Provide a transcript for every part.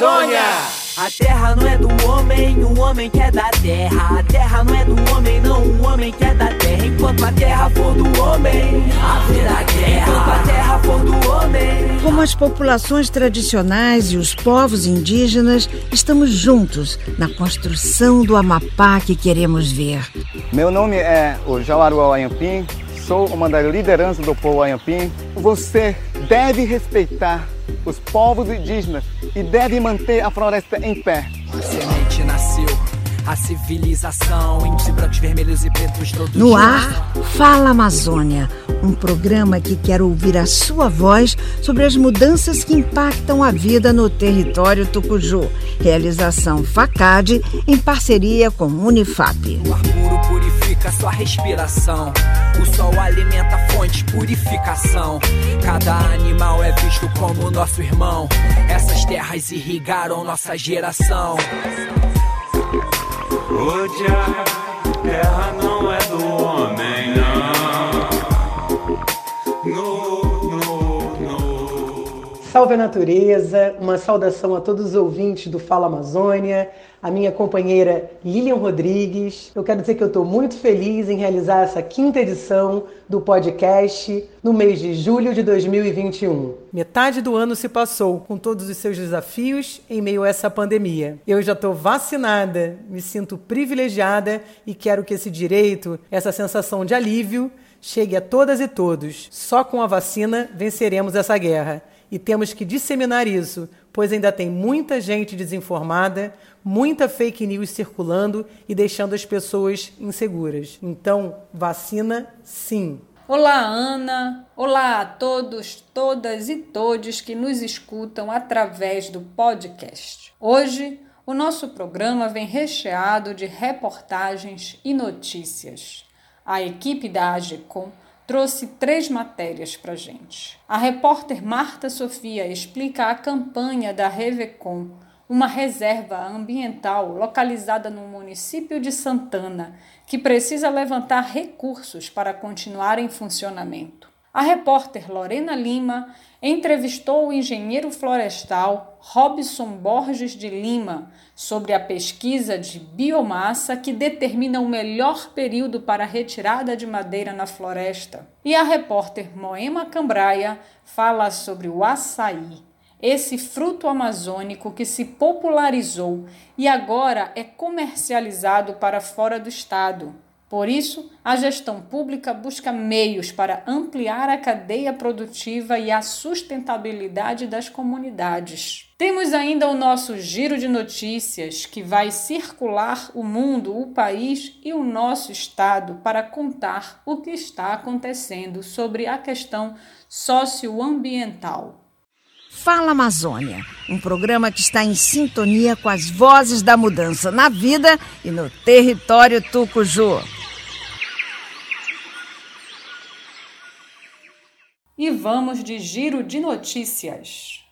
Amazônia! A terra não é do homem, o homem que é da terra. A terra não é do homem, não, o homem que é da terra. Enquanto a terra for do homem, haverá guerra. Enquanto a terra for do homem. Como as populações tradicionais e os povos indígenas, estamos juntos na construção do Amapá que queremos ver. Meu nome é o Jauaruá Ayampim, sou uma das lideranças do povo Ayampim. Você deve respeitar os povos indígenas e deve manter a floresta em pé. A civilização, índios brancos, vermelhos e pretos todos No ar, Fala Amazônia, um programa que quer ouvir a sua voz sobre as mudanças que impactam a vida no território Tucuju. Realização FACAD em parceria com Unifap. O ar puro purifica sua respiração. O sol alimenta a fonte, purificação. Cada animal é visto como nosso irmão. Essas terras irrigaram nossa geração. Hoje a terra não é do Salve a natureza, uma saudação a todos os ouvintes do Fala Amazônia, a minha companheira Lilian Rodrigues. Eu quero dizer que eu estou muito feliz em realizar essa quinta edição do podcast no mês de julho de 2021. Metade do ano se passou com todos os seus desafios em meio a essa pandemia. Eu já estou vacinada, me sinto privilegiada e quero que esse direito, essa sensação de alívio, chegue a todas e todos. Só com a vacina venceremos essa guerra. E temos que disseminar isso, pois ainda tem muita gente desinformada, muita fake news circulando e deixando as pessoas inseguras. Então, vacina sim. Olá, Ana. Olá a todos, todas e todos que nos escutam através do podcast. Hoje, o nosso programa vem recheado de reportagens e notícias. A equipe da AGECOM trouxe três matérias para gente. A repórter Marta Sofia explica a campanha da Revecom, uma reserva ambiental localizada no município de Santana, que precisa levantar recursos para continuar em funcionamento. A repórter Lorena Lima entrevistou o engenheiro florestal Robson Borges de Lima sobre a pesquisa de biomassa que determina o melhor período para a retirada de madeira na floresta. E a repórter Moema Cambraia fala sobre o açaí, esse fruto amazônico que se popularizou e agora é comercializado para fora do estado. Por isso, a gestão pública busca meios para ampliar a cadeia produtiva e a sustentabilidade das comunidades. Temos ainda o nosso giro de notícias que vai circular o mundo, o país e o nosso estado para contar o que está acontecendo sobre a questão socioambiental. Fala Amazônia, um programa que está em sintonia com as vozes da mudança na vida e no território Tucuju. E vamos de giro de notícias.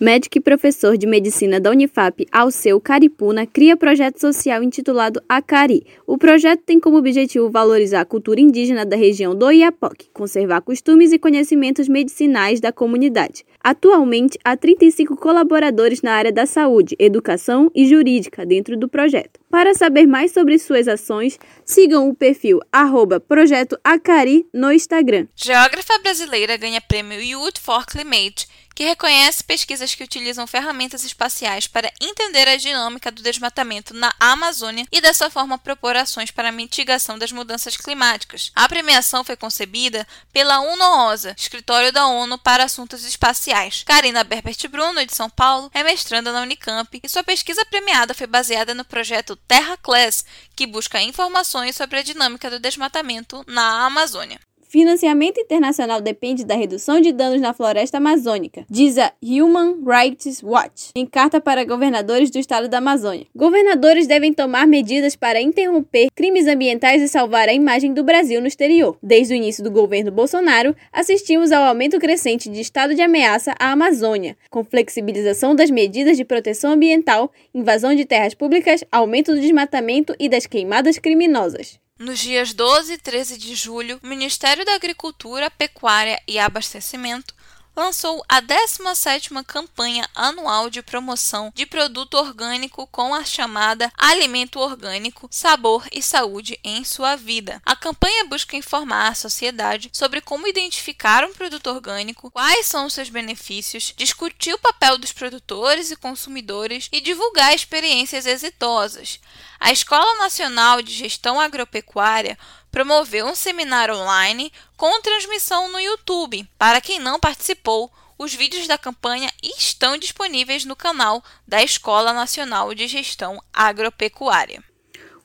Médico e professor de medicina da Unifap, Alceu Caripuna, cria projeto social intitulado Acari. O projeto tem como objetivo valorizar a cultura indígena da região do Iapoque, conservar costumes e conhecimentos medicinais da comunidade. Atualmente, há 35 colaboradores na área da saúde, educação e jurídica dentro do projeto. Para saber mais sobre suas ações, sigam o perfil arroba Projeto Acari no Instagram. Geógrafa brasileira ganha prêmio Youth for Climate que reconhece pesquisas que utilizam ferramentas espaciais para entender a dinâmica do desmatamento na Amazônia e dessa forma propor ações para a mitigação das mudanças climáticas. A premiação foi concebida pela UNOOSA, Escritório da ONU para Assuntos Espaciais. Karina Berbert Bruno, de São Paulo, é mestranda na Unicamp e sua pesquisa premiada foi baseada no projeto Terra Class, que busca informações sobre a dinâmica do desmatamento na Amazônia. Financiamento internacional depende da redução de danos na floresta amazônica, diz a Human Rights Watch, em carta para governadores do estado da Amazônia. Governadores devem tomar medidas para interromper crimes ambientais e salvar a imagem do Brasil no exterior. Desde o início do governo Bolsonaro, assistimos ao aumento crescente de estado de ameaça à Amazônia, com flexibilização das medidas de proteção ambiental, invasão de terras públicas, aumento do desmatamento e das queimadas criminosas. Nos dias 12 e 13 de julho, o Ministério da Agricultura, Pecuária e Abastecimento lançou a 17ª campanha anual de promoção de produto orgânico com a chamada Alimento Orgânico, Sabor e Saúde em sua vida. A campanha busca informar a sociedade sobre como identificar um produto orgânico, quais são os seus benefícios, discutir o papel dos produtores e consumidores e divulgar experiências exitosas. A Escola Nacional de Gestão Agropecuária promoveu um seminário online com transmissão no YouTube. Para quem não participou, os vídeos da campanha estão disponíveis no canal da Escola Nacional de Gestão Agropecuária.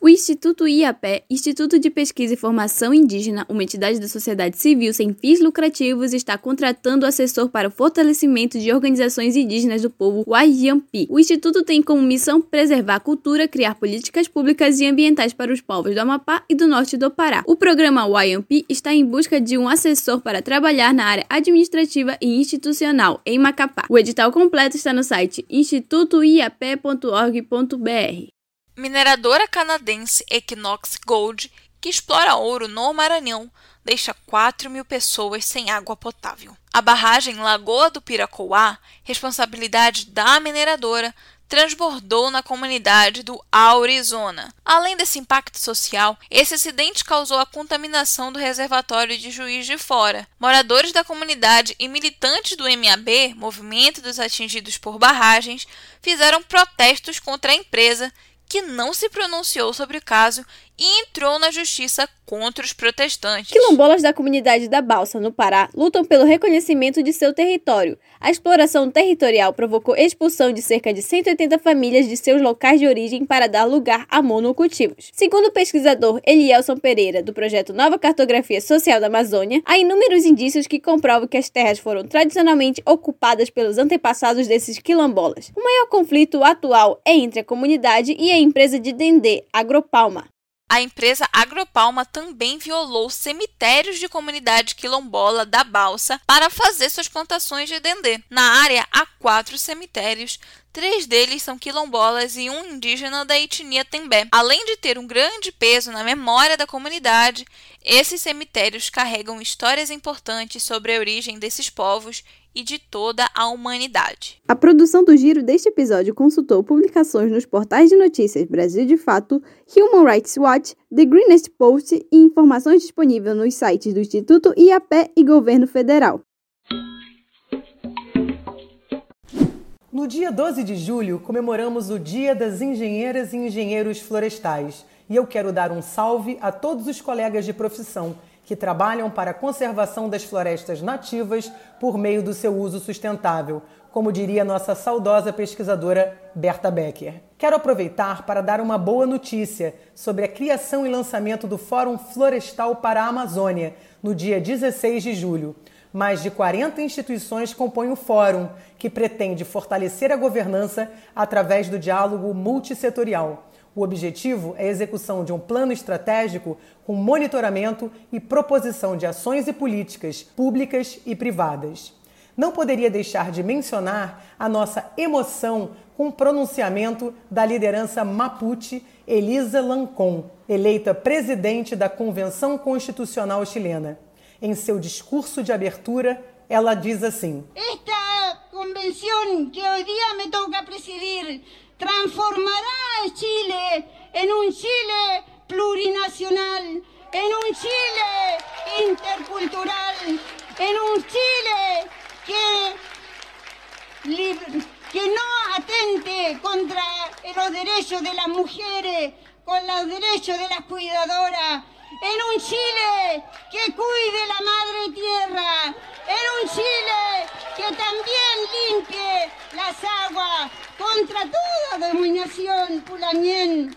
O Instituto IAPé, Instituto de Pesquisa e Formação Indígena, uma entidade da sociedade civil sem fins lucrativos, está contratando assessor para o fortalecimento de organizações indígenas do povo Waiampi. O instituto tem como missão preservar a cultura, criar políticas públicas e ambientais para os povos do Amapá e do norte do Pará. O programa Waiampi está em busca de um assessor para trabalhar na área administrativa e institucional em Macapá. O edital completo está no site institutoiapé.org.br. Mineradora canadense Equinox Gold, que explora ouro no Maranhão, deixa 4 mil pessoas sem água potável. A barragem Lagoa do Piracoá, responsabilidade da mineradora, transbordou na comunidade do Arizona. Além desse impacto social, esse acidente causou a contaminação do reservatório de Juiz de Fora. Moradores da comunidade e militantes do MAB, Movimento dos Atingidos por Barragens, fizeram protestos contra a empresa que não se pronunciou sobre o caso e entrou na justiça contra os protestantes. Quilombolas da comunidade da Balsa, no Pará, lutam pelo reconhecimento de seu território. A exploração territorial provocou expulsão de cerca de 180 famílias de seus locais de origem para dar lugar a monocultivos. Segundo o pesquisador Elielson Pereira, do projeto Nova Cartografia Social da Amazônia, há inúmeros indícios que comprovam que as terras foram tradicionalmente ocupadas pelos antepassados desses quilombolas. O maior conflito atual é entre a comunidade e a empresa de Dendê, Agropalma a empresa Agropalma também violou cemitérios de comunidade quilombola da Balsa para fazer suas plantações de dendê. Na área há quatro cemitérios, Três deles são quilombolas e um indígena da etnia Tembé. Além de ter um grande peso na memória da comunidade, esses cemitérios carregam histórias importantes sobre a origem desses povos e de toda a humanidade. A produção do giro deste episódio consultou publicações nos portais de notícias Brasil de Fato, Human Rights Watch, The Greenest Post e informações disponíveis nos sites do Instituto IAPé e Governo Federal. No dia 12 de julho, comemoramos o Dia das Engenheiras e Engenheiros Florestais. E eu quero dar um salve a todos os colegas de profissão que trabalham para a conservação das florestas nativas por meio do seu uso sustentável, como diria nossa saudosa pesquisadora Berta Becker. Quero aproveitar para dar uma boa notícia sobre a criação e lançamento do Fórum Florestal para a Amazônia, no dia 16 de julho. Mais de 40 instituições compõem o fórum, que pretende fortalecer a governança através do diálogo multissetorial. O objetivo é a execução de um plano estratégico com monitoramento e proposição de ações e políticas públicas e privadas. Não poderia deixar de mencionar a nossa emoção com o pronunciamento da liderança Mapuche Elisa Lancon, eleita presidente da Convenção Constitucional Chilena. Em seu discurso de abertura, ela diz assim: Esta convenção que hoje me toca presidir transformará Chile em um Chile plurinacional, em um Chile intercultural, em um Chile que, que no atente contra los derechos de las mujeres, con los derechos de las cuidadoras, en un Chile que cuide la madre tierra, en un Chile que también limpie las aguas contra toda dominação pulanien.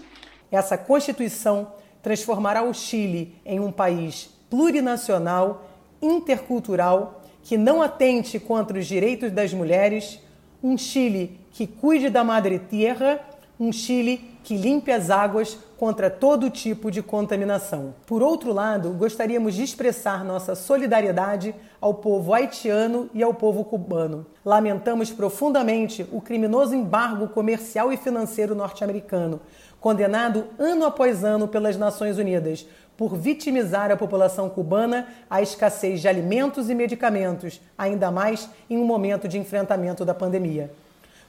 Essa Constituição transformará o Chile em um país plurinacional, intercultural, que não atente contra os direitos das mulheres, um Chile que cuide da madre tierra, um Chile que limpe as águas contra todo tipo de contaminação. Por outro lado, gostaríamos de expressar nossa solidariedade ao povo haitiano e ao povo cubano. Lamentamos profundamente o criminoso embargo comercial e financeiro norte-americano, condenado ano após ano pelas Nações Unidas por vitimizar a população cubana à escassez de alimentos e medicamentos, ainda mais em um momento de enfrentamento da pandemia.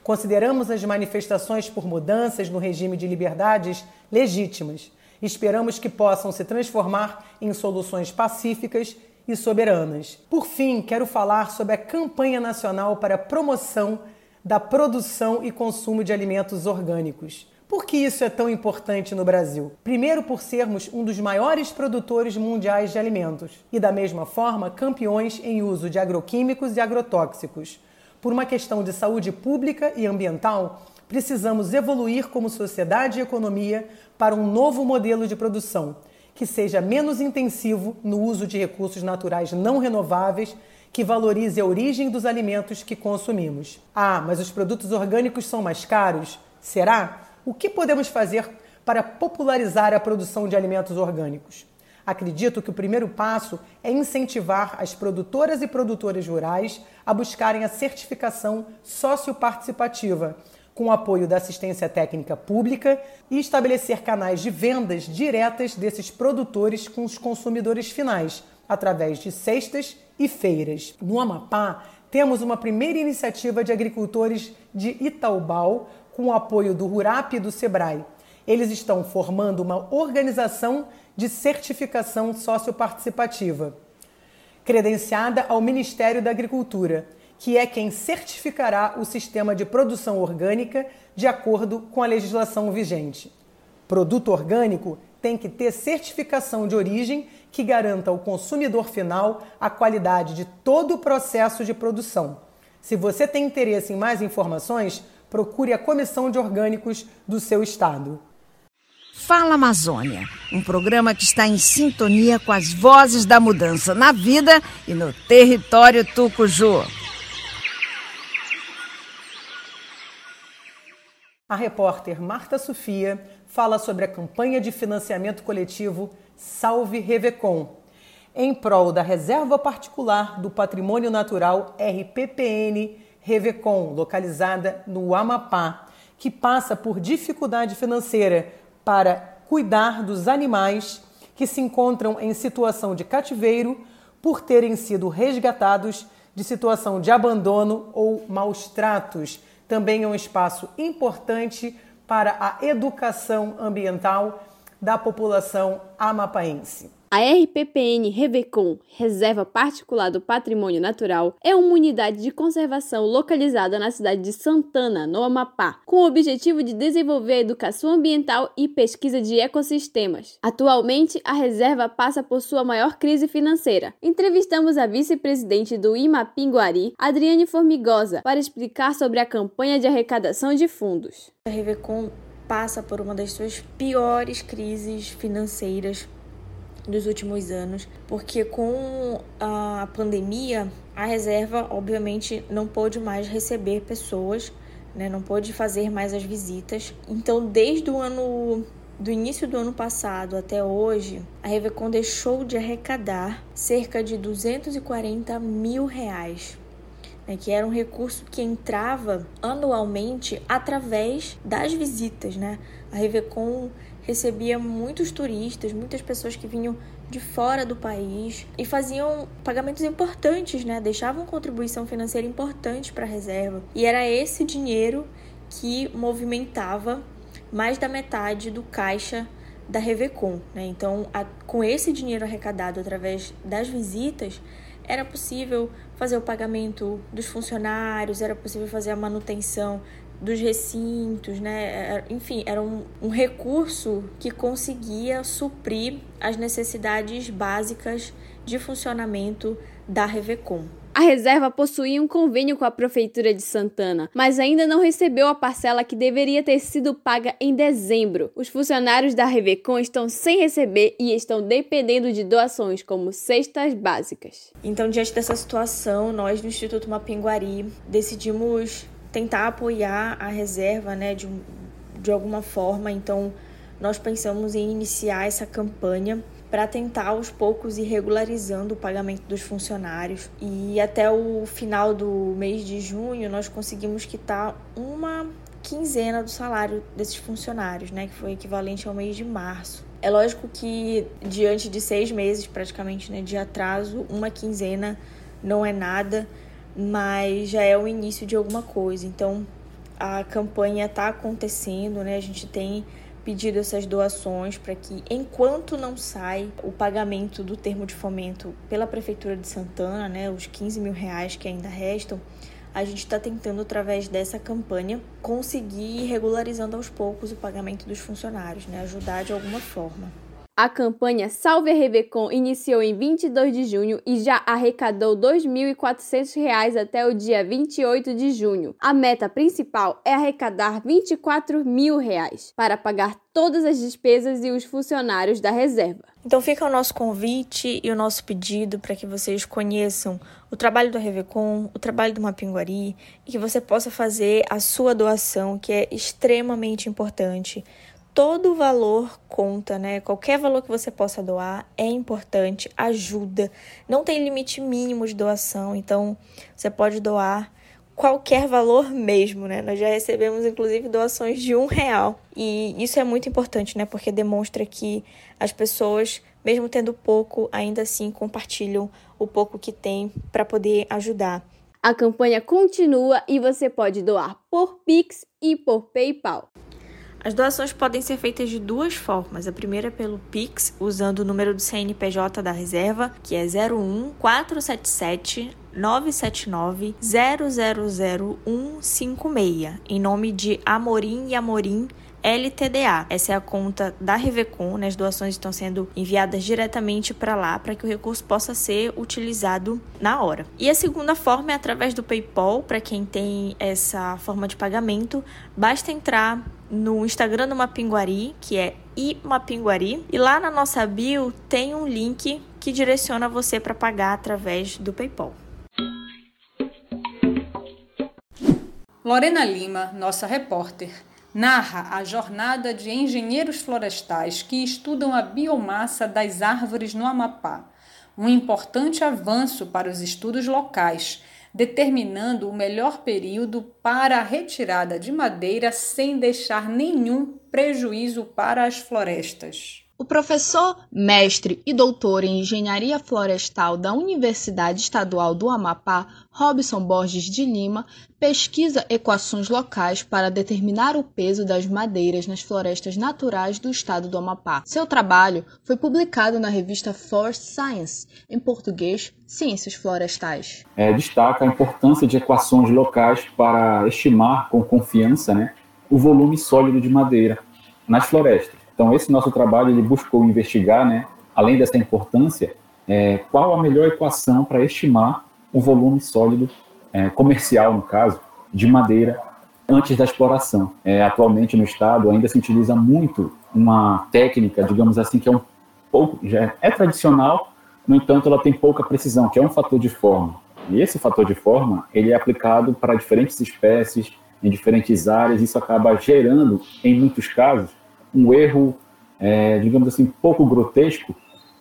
Consideramos as manifestações por mudanças no regime de liberdades legítimas. Esperamos que possam se transformar em soluções pacíficas e soberanas. Por fim, quero falar sobre a campanha nacional para a promoção da produção e consumo de alimentos orgânicos. Por que isso é tão importante no Brasil? Primeiro, por sermos um dos maiores produtores mundiais de alimentos e, da mesma forma, campeões em uso de agroquímicos e agrotóxicos. Por uma questão de saúde pública e ambiental, precisamos evoluir como sociedade e economia para um novo modelo de produção que seja menos intensivo no uso de recursos naturais não renováveis, que valorize a origem dos alimentos que consumimos. Ah, mas os produtos orgânicos são mais caros? Será? O que podemos fazer para popularizar a produção de alimentos orgânicos? Acredito que o primeiro passo é incentivar as produtoras e produtores rurais a buscarem a certificação socioparticipativa, com o apoio da assistência técnica pública e estabelecer canais de vendas diretas desses produtores com os consumidores finais, através de cestas e feiras. No Amapá, temos uma primeira iniciativa de agricultores de Itaubal com o apoio do RURAP e do SEBRAE. Eles estão formando uma organização de certificação socioparticipativa, credenciada ao Ministério da Agricultura, que é quem certificará o sistema de produção orgânica de acordo com a legislação vigente. Produto orgânico tem que ter certificação de origem que garanta ao consumidor final a qualidade de todo o processo de produção. Se você tem interesse em mais informações, procure a Comissão de Orgânicos do seu estado. Fala Amazônia, um programa que está em sintonia com as vozes da mudança na vida e no território Tucuju. A repórter Marta Sofia fala sobre a campanha de financiamento coletivo Salve Revecom, em prol da Reserva Particular do Patrimônio Natural RPPN Revecom, localizada no Amapá, que passa por dificuldade financeira para cuidar dos animais que se encontram em situação de cativeiro por terem sido resgatados de situação de abandono ou maus tratos. Também é um espaço importante para a educação ambiental da população amapaense. A RPPN Revecom, Reserva Particular do Patrimônio Natural, é uma unidade de conservação localizada na cidade de Santana, no Amapá, com o objetivo de desenvolver a educação ambiental e pesquisa de ecossistemas. Atualmente, a reserva passa por sua maior crise financeira. Entrevistamos a vice-presidente do Imapinguari, Adriane Formigosa, para explicar sobre a campanha de arrecadação de fundos. A Revecom passa por uma das suas piores crises financeiras dos últimos anos, porque com a pandemia, a reserva obviamente não pôde mais receber pessoas, né? Não pôde fazer mais as visitas. Então, desde o ano do início do ano passado até hoje, a Revecon deixou de arrecadar cerca de 240 mil reais, né, que era um recurso que entrava anualmente através das visitas. Né? A Revecon recebia muitos turistas, muitas pessoas que vinham de fora do país e faziam pagamentos importantes, né? Deixavam contribuição financeira importante para a reserva. E era esse dinheiro que movimentava mais da metade do caixa da Revecom, né? Então, a, com esse dinheiro arrecadado através das visitas, era possível fazer o pagamento dos funcionários, era possível fazer a manutenção dos recintos, né? Enfim, era um, um recurso que conseguia suprir as necessidades básicas de funcionamento da Revecom. A reserva possuía um convênio com a Prefeitura de Santana, mas ainda não recebeu a parcela que deveria ter sido paga em dezembro. Os funcionários da Revecom estão sem receber e estão dependendo de doações como cestas básicas. Então, diante dessa situação, nós do Instituto Mapinguari decidimos tentar apoiar a reserva né, de, de alguma forma, então nós pensamos em iniciar essa campanha para tentar aos poucos ir regularizando o pagamento dos funcionários. E até o final do mês de junho nós conseguimos quitar uma quinzena do salário desses funcionários, né, que foi equivalente ao mês de março. É lógico que diante de seis meses praticamente né, de atraso, uma quinzena não é nada, mas já é o início de alguma coisa. Então a campanha está acontecendo, né? A gente tem pedido essas doações para que, enquanto não sai o pagamento do termo de fomento pela Prefeitura de Santana, né, os 15 mil reais que ainda restam, a gente está tentando, através dessa campanha, conseguir ir regularizando aos poucos o pagamento dos funcionários, né, ajudar de alguma forma. A campanha Salve a Revecon iniciou em 22 de junho e já arrecadou R$ 2.400 até o dia 28 de junho. A meta principal é arrecadar 24 mil reais para pagar todas as despesas e os funcionários da reserva. Então fica o nosso convite e o nosso pedido para que vocês conheçam o trabalho do Revecon, o trabalho do Mapinguari e que você possa fazer a sua doação, que é extremamente importante todo valor conta, né? Qualquer valor que você possa doar é importante, ajuda. Não tem limite mínimo de doação, então você pode doar qualquer valor mesmo, né? Nós já recebemos inclusive doações de um real e isso é muito importante, né? Porque demonstra que as pessoas, mesmo tendo pouco, ainda assim compartilham o pouco que tem para poder ajudar. A campanha continua e você pode doar por Pix e por PayPal. As doações podem ser feitas de duas formas. A primeira é pelo Pix, usando o número do CNPJ da reserva, que é 01 477 979 000156, em nome de Amorim e Amorim LTDA. Essa é a conta da Revecon, né? as doações estão sendo enviadas diretamente para lá para que o recurso possa ser utilizado na hora. E a segunda forma é através do PayPal, para quem tem essa forma de pagamento, basta entrar no Instagram do Mapinguari, que é imapinguari, e lá na nossa bio tem um link que direciona você para pagar através do PayPal. Lorena Lima, nossa repórter, narra a jornada de engenheiros florestais que estudam a biomassa das árvores no Amapá, um importante avanço para os estudos locais, determinando o melhor período para a retirada de madeira sem deixar nenhum prejuízo para as florestas. O professor, mestre e doutor em engenharia florestal da Universidade Estadual do Amapá, Robson Borges de Lima, pesquisa equações locais para determinar o peso das madeiras nas florestas naturais do estado do Amapá. Seu trabalho foi publicado na revista Forest Science, em português, Ciências Florestais. É, destaca a importância de equações locais para estimar com confiança né, o volume sólido de madeira nas florestas. Então, esse nosso trabalho ele buscou investigar, né, além dessa importância, é, qual a melhor equação para estimar o volume sólido é, comercial, no caso, de madeira antes da exploração. É, atualmente no estado ainda se utiliza muito uma técnica, digamos assim, que é um pouco já é tradicional, no entanto, ela tem pouca precisão, que é um fator de forma. E esse fator de forma ele é aplicado para diferentes espécies em diferentes áreas. Isso acaba gerando, em muitos casos, um erro, é, digamos assim, pouco grotesco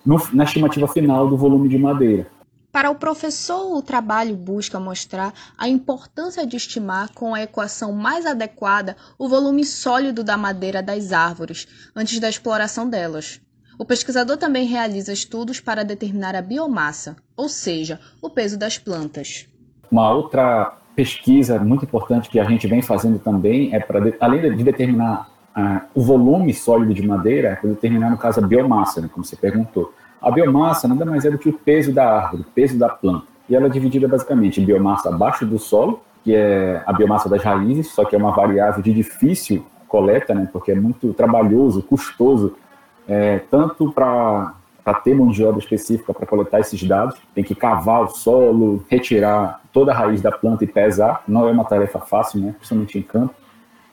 no, na estimativa final do volume de madeira. Para o professor, o trabalho busca mostrar a importância de estimar com a equação mais adequada o volume sólido da madeira das árvores antes da exploração delas. O pesquisador também realiza estudos para determinar a biomassa, ou seja, o peso das plantas. Uma outra pesquisa muito importante que a gente vem fazendo também é para, além de determinar ah, o volume sólido de madeira é para determinar, no caso, a biomassa, né, como você perguntou. A biomassa nada mais é do que o peso da árvore, o peso da planta. E ela é dividida basicamente em biomassa abaixo do solo, que é a biomassa das raízes, só que é uma variável de difícil coleta, né, porque é muito trabalhoso, custoso, é, tanto para ter mão de obra específica para coletar esses dados, tem que cavar o solo, retirar toda a raiz da planta e pesar, não é uma tarefa fácil, né, principalmente em campo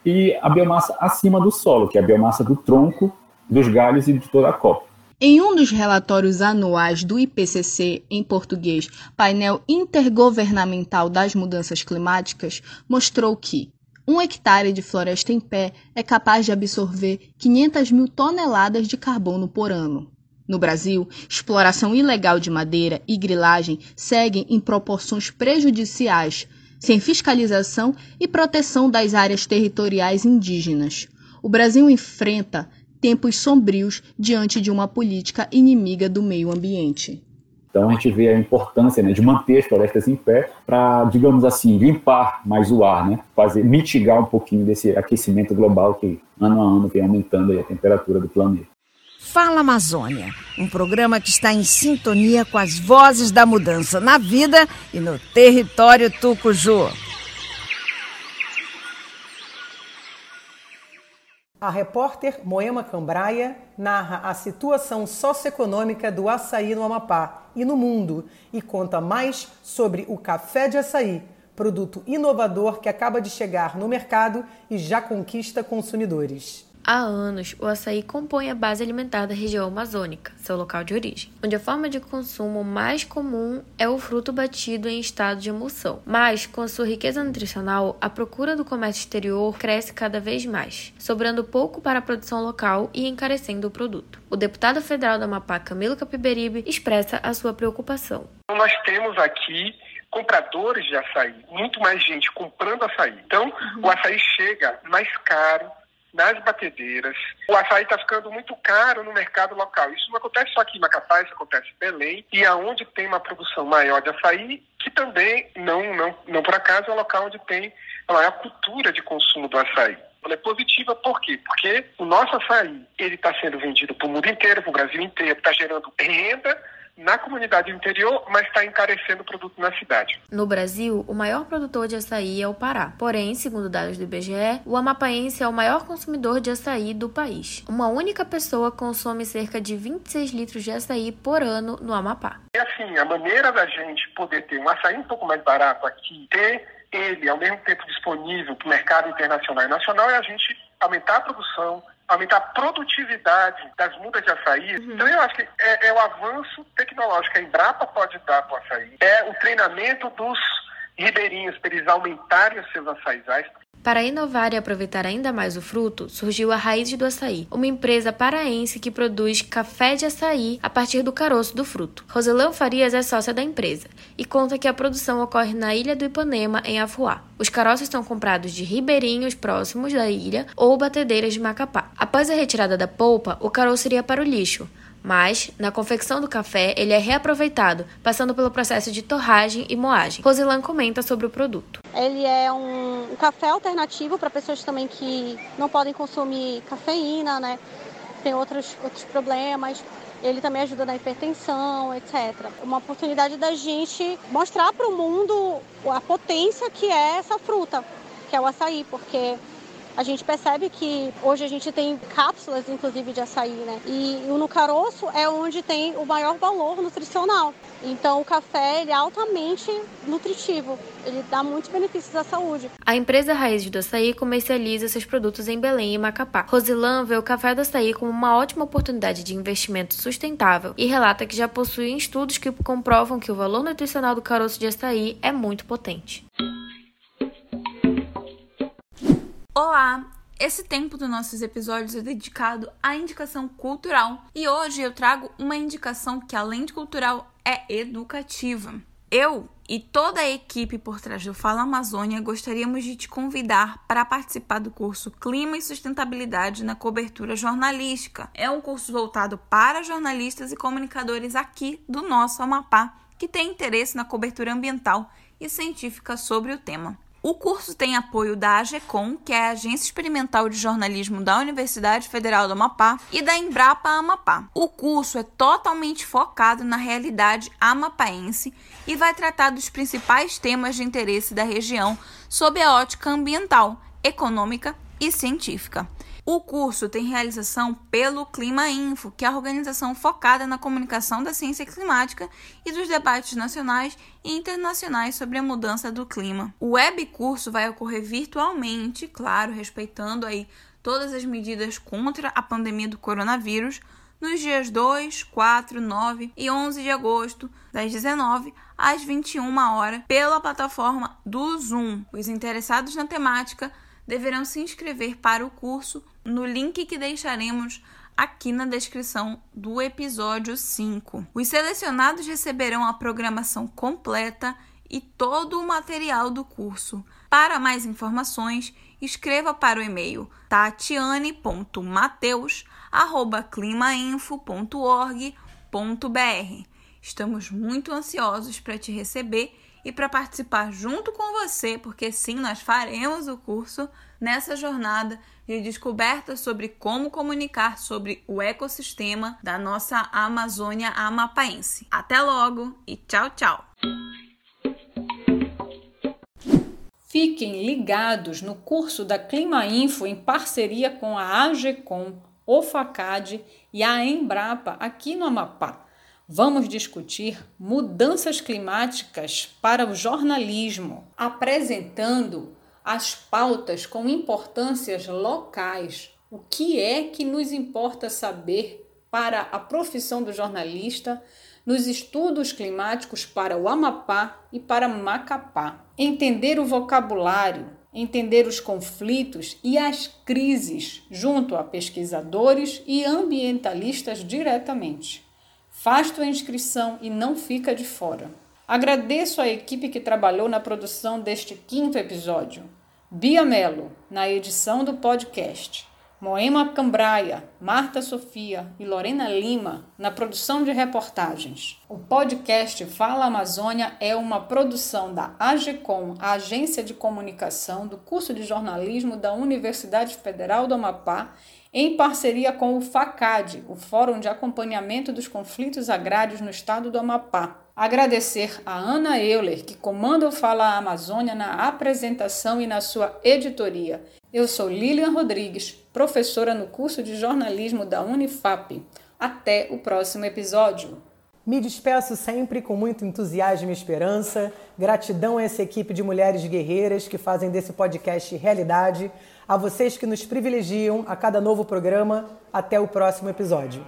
e a biomassa acima do solo, que é a biomassa do tronco, dos galhos e de toda a copa. Em um dos relatórios anuais do IPCC, em português, Painel Intergovernamental das Mudanças Climáticas, mostrou que Um hectare de floresta em pé é capaz de absorver 500 mil toneladas de carbono por ano. No Brasil, exploração ilegal de madeira e grilagem seguem em proporções prejudiciais, sem fiscalização e proteção das áreas territoriais indígenas. O Brasil enfrenta tempos sombrios diante de uma política inimiga do meio ambiente. Então a gente vê a importância né, de manter as florestas em pé para, digamos assim, limpar mais o ar, né, fazer mitigar um pouquinho desse aquecimento global que ano a ano vem aumentando a temperatura do planeta. Fala Amazônia, um programa que está em sintonia com as vozes da mudança na vida e no território tucuju. A repórter Moema Cambraia narra a situação socioeconômica do açaí no Amapá e no mundo e conta mais sobre o café de açaí, produto inovador que acaba de chegar no mercado e já conquista consumidores. Há anos, o açaí compõe a base alimentar da região amazônica, seu local de origem, onde a forma de consumo mais comum é o fruto batido em estado de emulsão. Mas, com a sua riqueza nutricional, a procura do comércio exterior cresce cada vez mais, sobrando pouco para a produção local e encarecendo o produto. O deputado federal da Amapá, Camilo Capiberibe, expressa a sua preocupação. Nós temos aqui compradores de açaí, muito mais gente comprando açaí. Então, uhum. o açaí chega mais caro, nas batedeiras. O açaí está ficando muito caro no mercado local. Isso não acontece só aqui em Macapá, isso acontece em Belém, e aonde tem uma produção maior de açaí, que também, não, não, não por acaso, é o local onde tem a maior cultura de consumo do açaí. Ela é positiva por quê? Porque o nosso açaí ele está sendo vendido para o mundo inteiro, para o Brasil inteiro, está gerando renda na comunidade interior, mas está encarecendo o produto na cidade. No Brasil, o maior produtor de açaí é o Pará. Porém, segundo dados do IBGE, o amapaense é o maior consumidor de açaí do país. Uma única pessoa consome cerca de 26 litros de açaí por ano no Amapá. E assim, a maneira da gente poder ter um açaí um pouco mais barato aqui, ter ele ao mesmo tempo disponível para o mercado internacional e nacional, é a gente aumentar a produção, aumentar a produtividade das mudas de açaí. Uhum. Então, eu acho que é, é, o avanço tecnológico que a Embrapa pode dar para o açaí, é o treinamento dos ribeirinhos para eles aumentarem os seus açaizais, para inovar e aproveitar ainda mais o fruto, surgiu a Raiz do Açaí, uma empresa paraense que produz café de açaí a partir do caroço do fruto. Roselão Farias é sócia da empresa e conta que a produção ocorre na ilha do Ipanema, em Afuá. Os caroços são comprados de ribeirinhos próximos da ilha ou batedeiras de Macapá. Após a retirada da polpa, o caroço iria para o lixo, mas, na confecção do café, ele é reaproveitado, passando pelo processo de torragem e moagem. Rosilan comenta sobre o produto. Ele é um, um café alternativo para pessoas também que não podem consumir cafeína, né? Tem outros, outros problemas. Ele também ajuda na hipertensão, etc. Uma oportunidade da gente mostrar para o mundo a potência que é essa fruta, que é o açaí, porque a gente percebe que hoje a gente tem cápsulas, inclusive, de açaí, né? E o no caroço é onde tem o maior valor nutricional. Então, o café ele é altamente nutritivo, ele dá muitos benefícios à saúde. A empresa Raiz do Açaí comercializa seus produtos em Belém e Macapá. Rosilan vê o café do açaí como uma ótima oportunidade de investimento sustentável e relata que já possui estudos que comprovam que o valor nutricional do caroço de açaí é muito potente. Olá! Esse tempo dos nossos episódios é dedicado à indicação cultural e hoje eu trago uma indicação que, além de cultural, é educativa. Eu e toda a equipe por trás do Fala Amazônia gostaríamos de te convidar para participar do curso Clima e Sustentabilidade na Cobertura Jornalística. É um curso voltado para jornalistas e comunicadores aqui do nosso Amapá que tem interesse na cobertura ambiental e científica sobre o tema. O curso tem apoio da AGECOM, que é a Agência Experimental de Jornalismo da Universidade Federal do Amapá, e da Embrapa Amapá. O curso é totalmente focado na realidade amapaense e vai tratar dos principais temas de interesse da região sob a ótica ambiental, econômica e científica. O curso tem realização pelo Clima Info, que é a organização focada na comunicação da ciência climática e dos debates nacionais e internacionais sobre a mudança do clima. O web curso vai ocorrer virtualmente, claro, respeitando aí todas as medidas contra a pandemia do coronavírus, nos dias 2, 4, 9 e 11 de agosto, das 19 às 21 horas, pela plataforma do Zoom. Os interessados na temática deverão se inscrever para o curso no link que deixaremos aqui na descrição do episódio 5. Os selecionados receberão a programação completa e todo o material do curso. Para mais informações, escreva para o e-mail tatiane.mateus@climainfo.org.br. Estamos muito ansiosos para te receber e para participar junto com você, porque sim, nós faremos o curso nessa jornada de descoberta sobre como comunicar sobre o ecossistema da nossa Amazônia amapaense. Até logo e tchau, tchau! Fiquem ligados no curso da Clima Info em parceria com a AGECOM, o FACAD e a Embrapa aqui no Amapá. Vamos discutir mudanças climáticas para o jornalismo, apresentando as pautas com importâncias locais. O que é que nos importa saber para a profissão do jornalista nos estudos climáticos para o Amapá e para Macapá? Entender o vocabulário, entender os conflitos e as crises junto a pesquisadores e ambientalistas diretamente. Faz tua inscrição e não fica de fora. Agradeço a equipe que trabalhou na produção deste quinto episódio. Bia Mello, na edição do podcast. Moema Cambraia, Marta Sofia e Lorena Lima, na produção de reportagens. O podcast Fala Amazônia é uma produção da AGECOM, a Agência de Comunicação do curso de jornalismo da Universidade Federal do Amapá, em parceria com o FACAD, o Fórum de Acompanhamento dos Conflitos Agrários no Estado do Amapá. Agradecer a Ana Euler, que comanda o Fala Amazônia na apresentação e na sua editoria. Eu sou Lilian Rodrigues, professora no curso de jornalismo da Unifap. Até o próximo episódio. Me despeço sempre com muito entusiasmo e esperança. Gratidão a essa equipe de mulheres guerreiras que fazem desse podcast realidade. A vocês que nos privilegiam a cada novo programa. Até o próximo episódio.